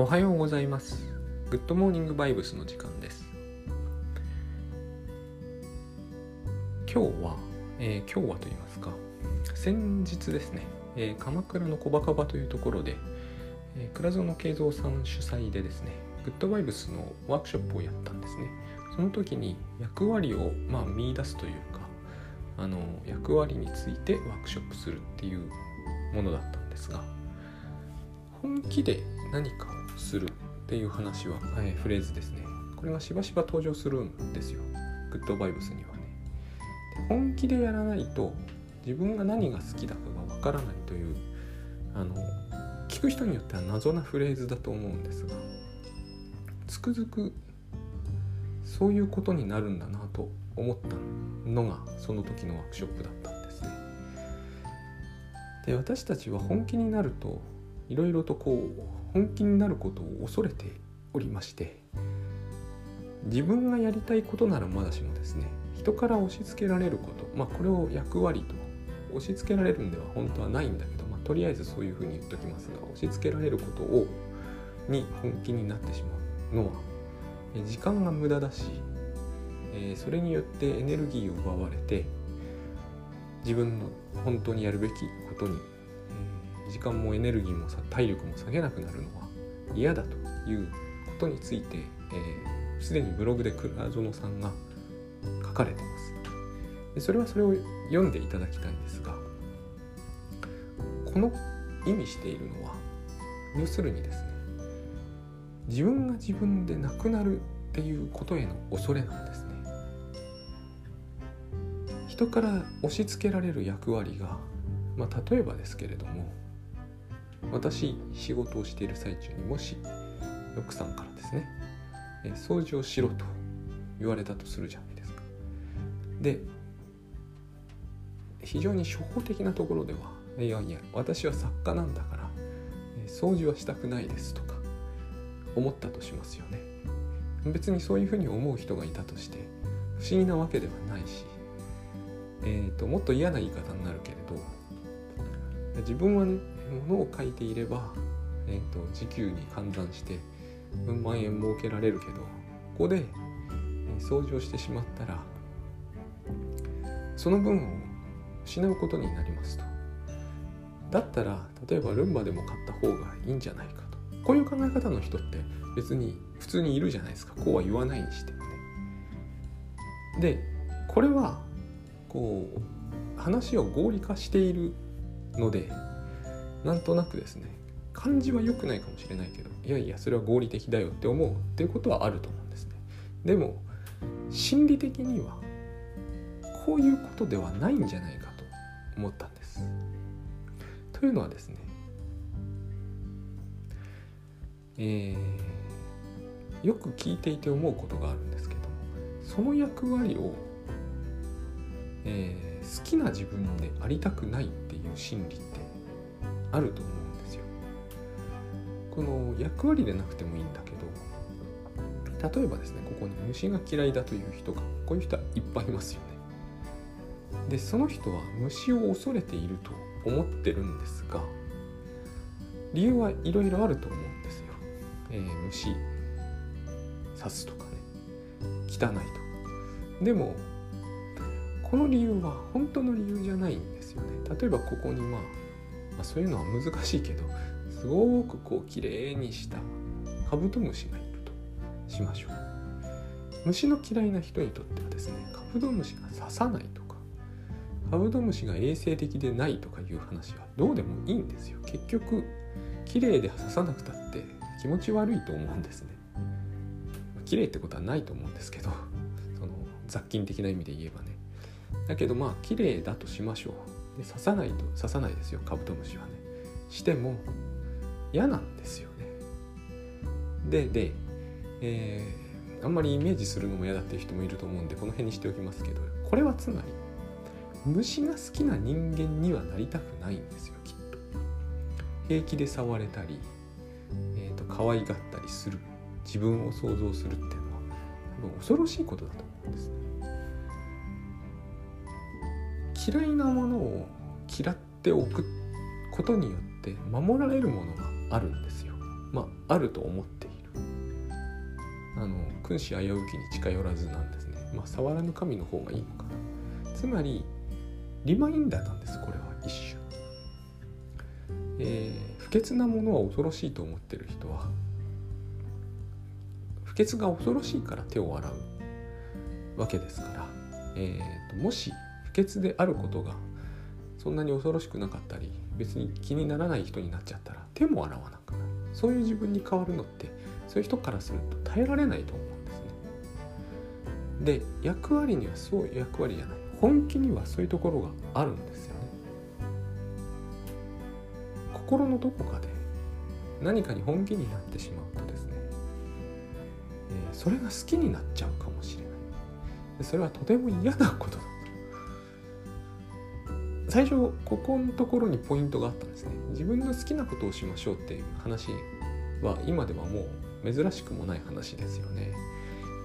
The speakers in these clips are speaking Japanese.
おはようございます。グッドモーニングバイブスの時間です。今日は、えー、今日はと言いますか先日ですね、えー、鎌倉の小バカバというところで、えー、倉園慶三さん主催でですねグッドバイブスのワークショップをやったんですね。その時に役割をまあ見出すというかあの役割についてワークショップするっていうものだったんですが本気で何かをするっていう話は、えー、フレーズですね。これがしばしば登場するんですよ。グッドバイブスにはね。本気でやらないと自分が何が好きだかがわからないというあの聞く人によっては謎なフレーズだと思うんですがつくづくそういうことになるんだなと思ったのがその時のワークショップだったんですね。で私たちは本気になるといろいろとこう本気になることを恐れておりまして自分がやりたいことならまだしもですね人から押し付けられることまあこれを役割と押し付けられるんでは本当はないんだけど、まあ、とりあえずそういうふうに言っときますが押し付けられることをに本気になってしまうのは時間が無駄だし、え、それによってエネルギーを奪われて自分の本当にやるべきことに時間もエネルギーも体力も下げなくなるのは嫌だということについてすで、ー、にブログで倉園さんが書かれてます。でそれはそれを読んでいただきたいんですがこの意味しているのは要するにですね自分が自分でなくなるっていうことへの恐れなんですね。人から押し付けられる役割が、まあ、例えばですけれども私仕事をしている最中にもし奥さんからですね掃除をしろと言われたとするじゃないですか。で非常に初歩的なところではいやいや私は作家なんだから掃除はしたくないですとか思ったとしますよね。別にそういうふうに思う人がいたとして不思議なわけではないし、えーと、もっと嫌な言い方になるけれど自分はねものを書いていれば、えーと、時給に換算してうん万円儲けられるけどここで、え掃除をしてしまったらその分を失うことになりますと。だったら例えばルンバでも買った方がいいんじゃないかと。こういう考え方の人って別に普通にいるじゃないですか。こうは言わないにしてもね。でこれはこう話を合理化しているのでなんとなくですね漢字は良くないかもしれないけどいやいやそれは合理的だよって思うっていうことはあると思うんですね。でも心理的にはこういうことではないんじゃないかと思ったんです。というのはですねえー、よく聞いていて思うことがあるんですけどその役割を、えー、好きな自分でありたくないっていう心理ってあると思うんですよ。この役割でなくてもいいんだけど例えばですねここに虫が嫌いだという人がこういう人はいっぱいいますよね。でその人は虫を恐れていると思ってるんですが理由はいろいろあると思うんですよ。えー、虫刺すとかね汚いとか。でもこの理由は本当の理由じゃないんですよね。例えばここにまあまあ、そういうのは難しいけどすごくこう綺麗にしたカブトムシがいるとしましょう。虫の嫌いな人にとってはですねカブトムシが刺さないとかカブトムシが衛生的でないとかいう話はどうでもいいんですよ。結局綺麗で刺さなくたって気持ち悪いと思うんですね。綺麗ってことはないと思うんですけどその雑菌的な意味で言えばね。だけどまあ綺麗だとしましょう。で刺さないと刺さないですよカブトムシはね。しても嫌なんですよね。でで、えー、あんまりイメージするのも嫌だっていう人もいると思うんでこの辺にしておきますけどこれはつまり虫が好きな人間にはなりたくないんですよきっと。平気で触れたり、えーと、可愛がったりする自分を想像するっていうのは多分恐ろしいことだと思うんですね。嫌いなものを嫌っておくことによって守られるものがあるんですよ。まああると思っている。あの君子危うきに近寄らずなんですね。まあ触らぬ神の方がいいのかな。つまりリマインダーなんですこれは一種。えー、不潔なものは恐ろしいと思ってる人は不潔が恐ろしいから手を洗うわけですから、えーと、もし不潔であることがそんなに恐ろしくなかったり別に気にならない人になっちゃったら手も洗わなくなるそういう自分に変わるのってそういう人からすると耐えられないと思うんですね。で役割にはそういう役割じゃない本気にはそういうところがあるんですよね。心のどこかで何かに本気になってしまうとですね、えー、それが好きになっちゃうかもしれないそれはとても嫌なことだ最初ここのところにポイントがあったんですね。自分の好きなことをしましょうっていう話は今ではもう珍しくもない話ですよね。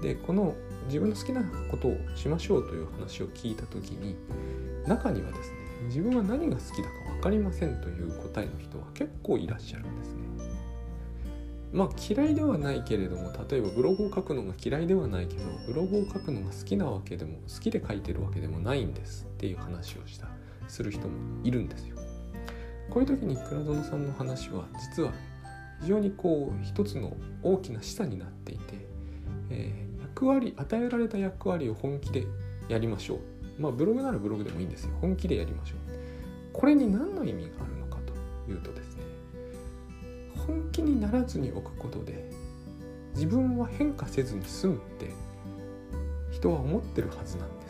でこの自分の好きなことをしましょうという話を聞いた時に中にはですね自分は何が好きだか分かりませんという答えの人は結構いらっしゃるんですね。まあ嫌いではないけれども例えばブログを書くのが嫌いではないけどブログを書くのが好きなわけでも好きで書いてるわけでもないんですっていう話をした。する人もいるんですよ。こういう時に倉園さんの話は実は非常にこう一つの大きな示唆になっていて、えー、役割与えられた役割を本気でやりましょう。まあブログならブログでもいいんですよ。本気でやりましょう。これに何の意味があるのかというとですね本気にならずに置くことで自分は変化せずに済むって人は思ってるはずなんです。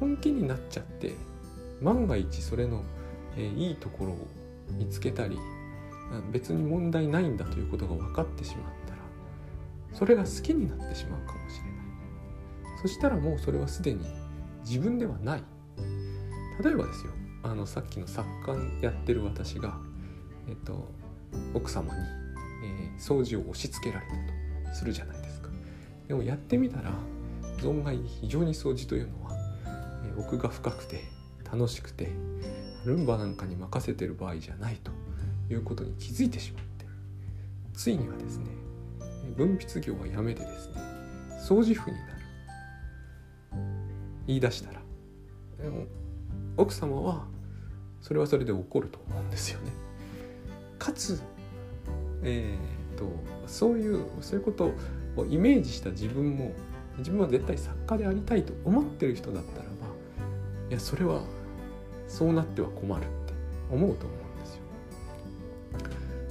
本気になっちゃって万が一それの、えー、いいところを見つけたり別に問題ないんだということが分かってしまったらそれが好きになってしまうかもしれない。そしたらもうそれはすでに自分ではない。例えばですよあのさっきの作家やってる私が、えっと、奥様に、えー、掃除を押し付けられたとするじゃないですか。でもやってみたら存外非常に掃除というのは、えー、奥が深くて楽しくてルンバなんかに任せてる場合じゃないということに気づいてしまってついにはですね分泌業はやめてですね掃除婦になる言い出したらでも奥様はそれはそれで怒ると思うんですよね。かつ、えーと、そういうそういうことをイメージした自分も自分は絶対作家でありたいと思ってる人だったらいやそれはそうなっては困るって思うと思うんですよ。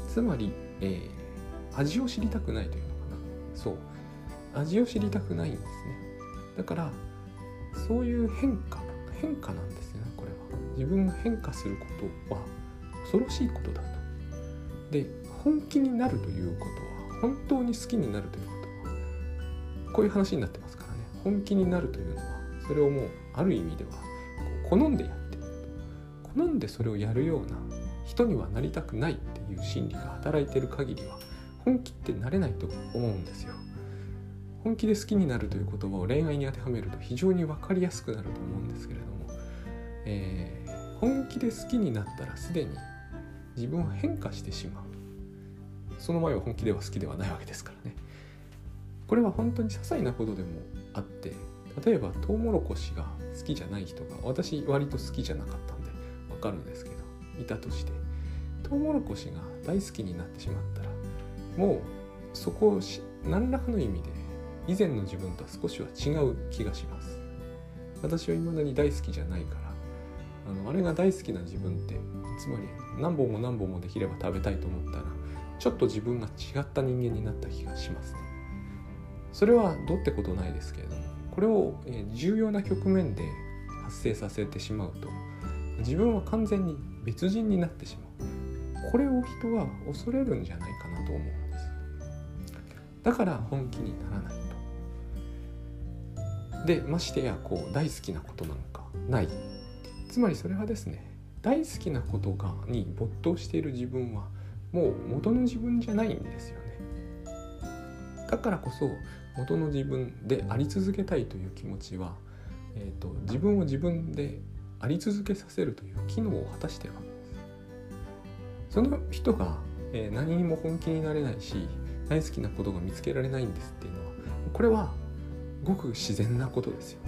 つまり、えー、味を知りたくないというのかな。そう。味を知りたくないんですね。だからそういう変化変化なんですねこれは。自分が変化することは恐ろしいことだと。で本気になるということは本当に好きになるということはこういう話になってますからね。本気になるというのはそれをもうある意味では好んでやってる好んでそれをやるような人にはなりたくないっていう心理が働いてる限りは本気ってなれないと思うんですよ。本気で好きになるという言葉を恋愛に当てはめると非常に分かりやすくなると思うんですけれども、えー、本気で好きになったらすでに自分は変化してしまう。その前は本気では好きではないわけですからね。これは本当に些細なことでもあって例えばトウモロコシが好きじゃない人が私割と好きじゃなかったんで分かるんですけどいたとしてトウモロコシが大好きになってしまったらもうそこを何らかの意味で以前の自分とは少しは違う気がします。私は未だに大好きじゃないからあのあれが大好きな自分ってつまり何本も何本もできれば食べたいと思ったらちょっと自分が違った人間になった気がしますね。それはどうってことないですけれどもこれを、え重要な局面で発生させてしまうと自分は完全に別人になってしまう。これを人は恐れるんじゃないかなと思うんです。だから本気にならないと。でましてやこう大好きなことなんかない。つまりそれはですね大好きなことがに没頭している自分はもう元の自分じゃないんですよ。だからこそ元の自分であり続けたいという気持ちは、えーと、自分を自分であり続けさせるという機能を果たしてるわけですその人がえー、何にも本気になれないし大好きなことが見つけられないんですっていうのはこれはごく自然なことですよ。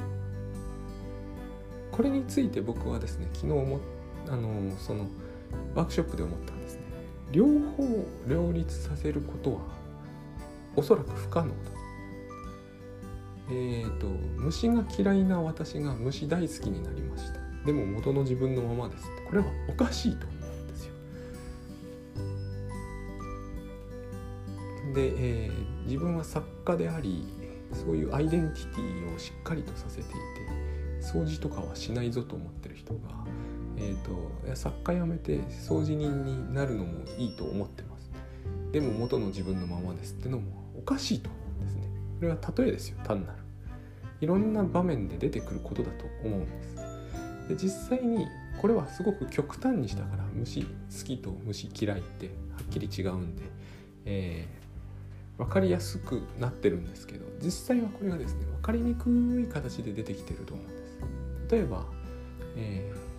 これについて僕はですね昨日もあのそのワークショップで思ったんですね。両方両立させることはおそらく不可能だ。えーと、虫が嫌いな私が虫大好きになりました。でも元の自分のままです。これはおかしいと思うんですよ。で、えー、自分は作家でありそういうアイデンティティをしっかりとさせていて掃除とかはしないぞと思ってる人が、えーと、と作家辞めて掃除人になるのもいいと思ってます。でも元の自分のままですってのもおかしいと思うんですね。これは例えですよ単なる。いろんな場面で出てくることだと思うんです。で実際にこれはすごく極端にしたから虫好きと虫嫌いってはっきり違うんで、えー、分かりやすくなってるんですけど実際はこれがですね分かりにくい形で出てきてると思うんです。例えば、えー、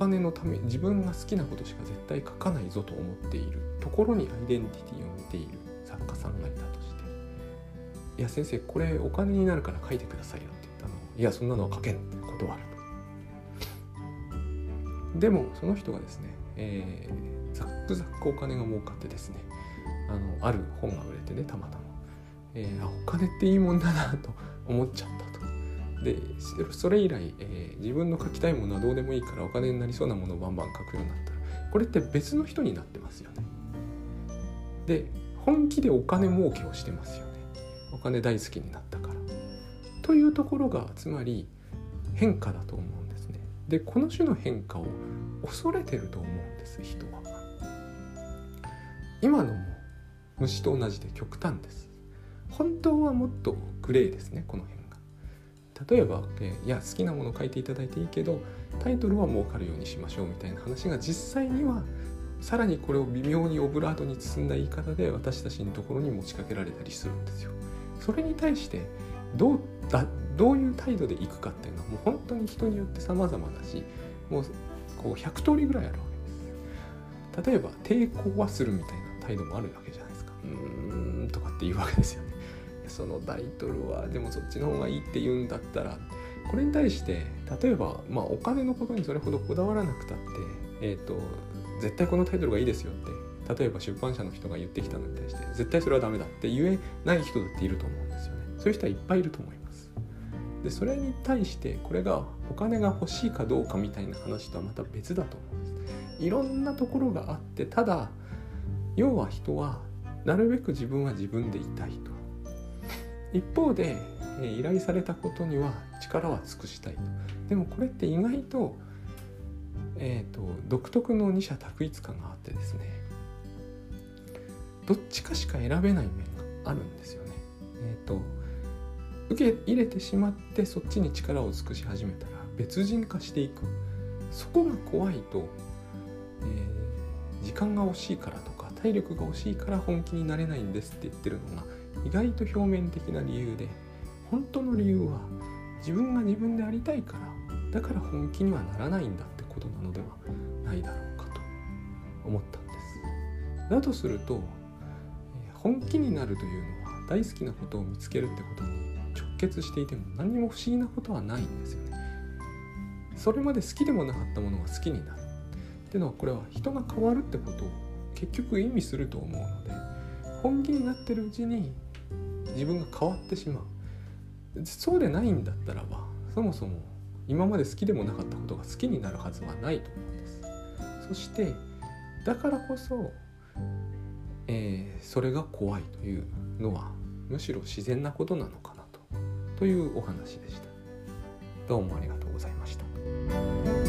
金のため自分が好きなことしか絶対書かないぞと思っている。ところにアイデンティティを見ている作家さんがいたとして「いや先生これお金になるから書いてくださいよ」って言ったの。いやそんなのは書けん」って断ると。でもその人がですね、えー、ざっくざっくお金が儲かってですねあのある本が売れてねたまたま、えー、お金っていいもんだなと思っちゃった。でそれ以来、えー、自分の書きたいものはどうでもいいからお金になりそうなものをバンバン書くようになった。らこれって別の人になってますよね。で本気でお金儲けをしてますよね。お金大好きになったから。というところがつまり変化だと思うんですね。でこの種の変化を恐れてると思うんです人は。今のも虫と同じで極端です。本当はもっとグレーですねこの辺例えば、えいや好きなものを書いていただいていいけどタイトルは儲かるようにしましょうみたいな話が実際にはさらにこれを微妙にオブラートに包んだ言い方で私たちのところに持ちかけられたりするんですよ。それに対してどうだどういう態度でいくかっていうのはもう本当に人によって様々だしもうこう100通りぐらいあるわけです。例えば抵抗はするみたいな態度もあるわけじゃないですか。うーんとかっていうわけですよね。そのタイトルはでもそっちの方がいいって言うんだったらこれに対して例えば、まあ、お金のことにそれほどこだわらなくたって、えーと絶対このタイトルがいいですよって例えば出版社の人が言ってきたのに対して絶対それはダメだって言えない人だっていると思うんですよね。そういう人はいっぱいいると思います。でそれに対してこれがお金が欲しいかどうかみたいな話とはまた別だと思うんです。いろんなところがあってただ要は人はなるべく自分は自分でいたいと。一方で依頼されたことには力は尽くしたいとでもこれって意外とえーと、独特の二者択一感があってですねどっちかしか選べない面があるんですよね。えーと、受け入れてしまってそっちに力を尽くし始めたら別人化していくそこが怖いと、えー、時間が惜しいからとか体力が惜しいから本気になれないんですって言ってるのが意外と表面的な理由で本当の理由は自分が自分でありたいからだから本気にはならないんだってことなのではないだろうかと思ったんです。だとすると本気になるというのは大好きなことを見つけるってことに直結していても何も不思議なことはないんですよね。それまで好きでもなかったものが好きになる。っていうのはこれは人が変わるってことを結局意味すると思うので本気になってるうちに自分が変わってしまう。そうでないんだったらばそもそも今まで好きでもなかったことが好きになるはずはないと思うんです。そしてだからこそ、えー、それが怖いというのはむしろ自然なことなのかなと。というお話でした。どうもありがとうございました。